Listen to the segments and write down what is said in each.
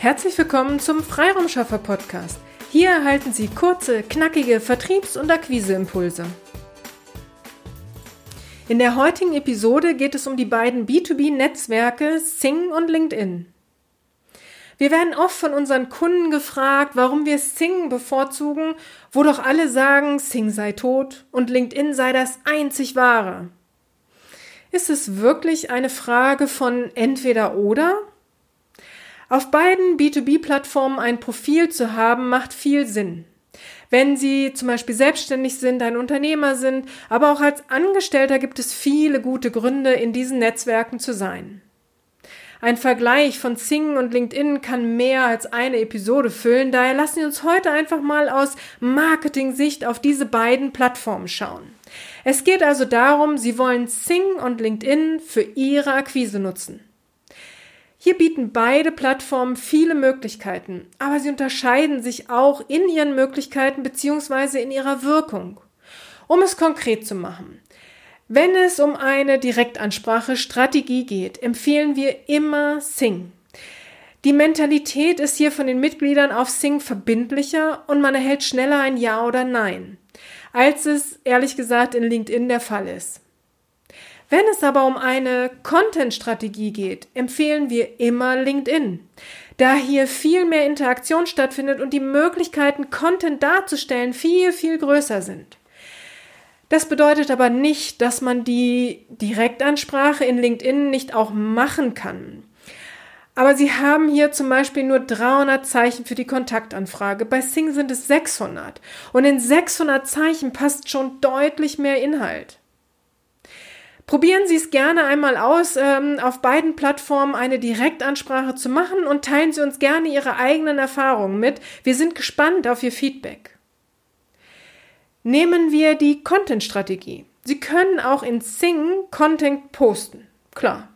Herzlich willkommen zum Freiraumschaffer Podcast. Hier erhalten Sie kurze, knackige Vertriebs- und Akquiseimpulse. In der heutigen Episode geht es um die beiden B2B-Netzwerke Sing und LinkedIn. Wir werden oft von unseren Kunden gefragt, warum wir Sing bevorzugen, wo doch alle sagen, Sing sei tot und LinkedIn sei das einzig wahre. Ist es wirklich eine Frage von entweder oder? Auf beiden B2B-Plattformen ein Profil zu haben, macht viel Sinn. Wenn Sie zum Beispiel selbstständig sind, ein Unternehmer sind, aber auch als Angestellter gibt es viele gute Gründe, in diesen Netzwerken zu sein. Ein Vergleich von Sing und LinkedIn kann mehr als eine Episode füllen, daher lassen Sie uns heute einfach mal aus Marketing-Sicht auf diese beiden Plattformen schauen. Es geht also darum, Sie wollen Sing und LinkedIn für Ihre Akquise nutzen. Hier bieten beide Plattformen viele Möglichkeiten, aber sie unterscheiden sich auch in ihren Möglichkeiten bzw. in ihrer Wirkung. Um es konkret zu machen. Wenn es um eine Direktansprache-Strategie geht, empfehlen wir immer Sing. Die Mentalität ist hier von den Mitgliedern auf Sing verbindlicher und man erhält schneller ein Ja oder Nein, als es ehrlich gesagt in LinkedIn der Fall ist. Wenn es aber um eine Content-Strategie geht, empfehlen wir immer LinkedIn, da hier viel mehr Interaktion stattfindet und die Möglichkeiten, Content darzustellen, viel, viel größer sind. Das bedeutet aber nicht, dass man die Direktansprache in LinkedIn nicht auch machen kann. Aber Sie haben hier zum Beispiel nur 300 Zeichen für die Kontaktanfrage. Bei Sing sind es 600. Und in 600 Zeichen passt schon deutlich mehr Inhalt. Probieren Sie es gerne einmal aus, ähm, auf beiden Plattformen eine Direktansprache zu machen und teilen Sie uns gerne Ihre eigenen Erfahrungen mit. Wir sind gespannt auf Ihr Feedback. Nehmen wir die Content-Strategie. Sie können auch in Sing Content posten. Klar.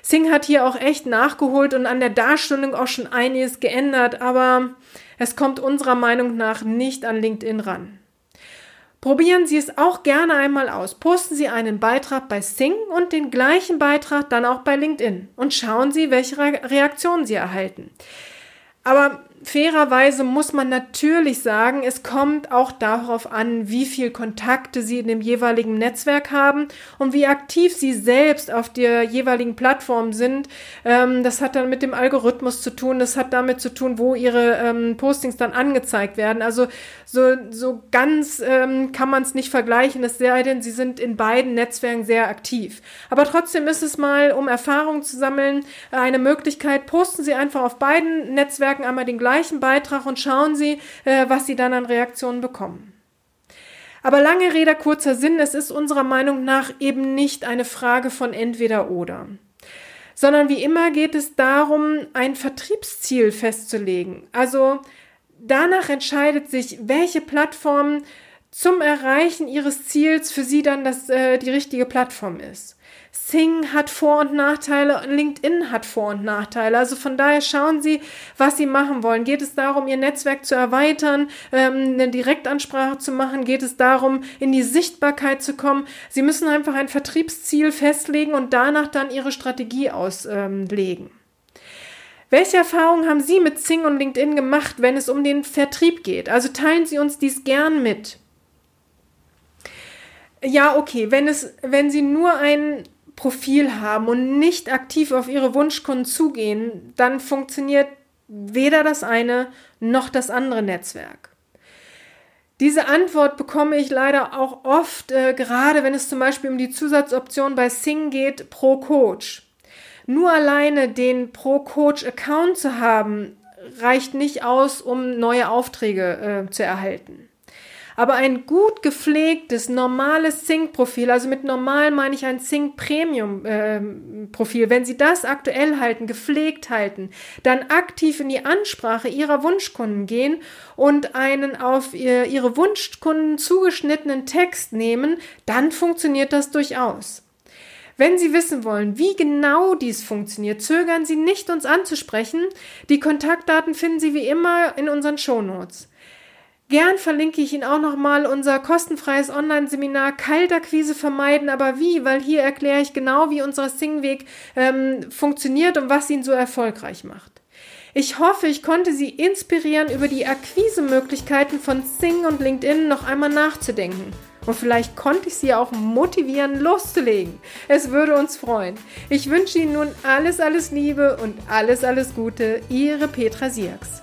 Sing hat hier auch echt nachgeholt und an der Darstellung auch schon einiges geändert, aber es kommt unserer Meinung nach nicht an LinkedIn ran. Probieren Sie es auch gerne einmal aus. Posten Sie einen Beitrag bei Sing und den gleichen Beitrag dann auch bei LinkedIn und schauen Sie, welche Reaktionen Sie erhalten. Aber fairerweise muss man natürlich sagen, es kommt auch darauf an, wie viel Kontakte Sie in dem jeweiligen Netzwerk haben und wie aktiv Sie selbst auf der jeweiligen Plattform sind. Ähm, das hat dann mit dem Algorithmus zu tun, das hat damit zu tun, wo Ihre ähm, Postings dann angezeigt werden. Also so, so ganz ähm, kann man es nicht vergleichen, es sei denn, Sie sind in beiden Netzwerken sehr aktiv. Aber trotzdem ist es mal, um Erfahrung zu sammeln, eine Möglichkeit, posten Sie einfach auf beiden Netzwerken einmal den gleichen Beitrag und schauen Sie, äh, was Sie dann an Reaktionen bekommen. Aber lange Rede, kurzer Sinn, es ist unserer Meinung nach eben nicht eine Frage von entweder oder sondern wie immer geht es darum, ein Vertriebsziel festzulegen. Also danach entscheidet sich, welche Plattform zum Erreichen ihres Ziels für sie dann das, äh, die richtige Plattform ist. Sing hat Vor- und Nachteile, LinkedIn hat Vor- und Nachteile. Also von daher schauen Sie, was Sie machen wollen. Geht es darum, Ihr Netzwerk zu erweitern, ähm, eine Direktansprache zu machen? Geht es darum, in die Sichtbarkeit zu kommen? Sie müssen einfach ein Vertriebsziel festlegen und danach dann Ihre Strategie auslegen. Welche Erfahrungen haben Sie mit Sing und LinkedIn gemacht, wenn es um den Vertrieb geht? Also teilen Sie uns dies gern mit. Ja, okay, wenn es, wenn Sie nur ein Profil haben und nicht aktiv auf Ihre Wunschkunden zugehen, dann funktioniert weder das eine noch das andere Netzwerk. Diese Antwort bekomme ich leider auch oft, äh, gerade wenn es zum Beispiel um die Zusatzoption bei Sing geht, pro Coach. Nur alleine den pro Coach Account zu haben, reicht nicht aus, um neue Aufträge äh, zu erhalten. Aber ein gut gepflegtes, normales Sync-Profil, also mit normal meine ich ein Sync-Premium-Profil, ähm, wenn Sie das aktuell halten, gepflegt halten, dann aktiv in die Ansprache Ihrer Wunschkunden gehen und einen auf Ihre Wunschkunden zugeschnittenen Text nehmen, dann funktioniert das durchaus. Wenn Sie wissen wollen, wie genau dies funktioniert, zögern Sie nicht, uns anzusprechen. Die Kontaktdaten finden Sie wie immer in unseren Shownotes. Gern verlinke ich Ihnen auch nochmal unser kostenfreies Online-Seminar Kaltakquise vermeiden, aber wie? Weil hier erkläre ich genau, wie unser Singweg ähm, funktioniert und was ihn so erfolgreich macht. Ich hoffe, ich konnte Sie inspirieren, über die Akquisemöglichkeiten von Sing und LinkedIn noch einmal nachzudenken. Und vielleicht konnte ich Sie auch motivieren, loszulegen. Es würde uns freuen. Ich wünsche Ihnen nun alles, alles Liebe und alles, alles Gute. Ihre Petra Sierks.